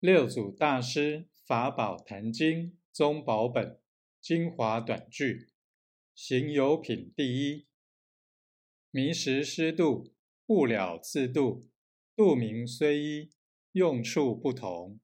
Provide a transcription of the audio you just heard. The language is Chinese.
六祖大师法宝坛经宗宝本精华短句行有品第一：迷时失度，不了自度。度名虽一，用处不同。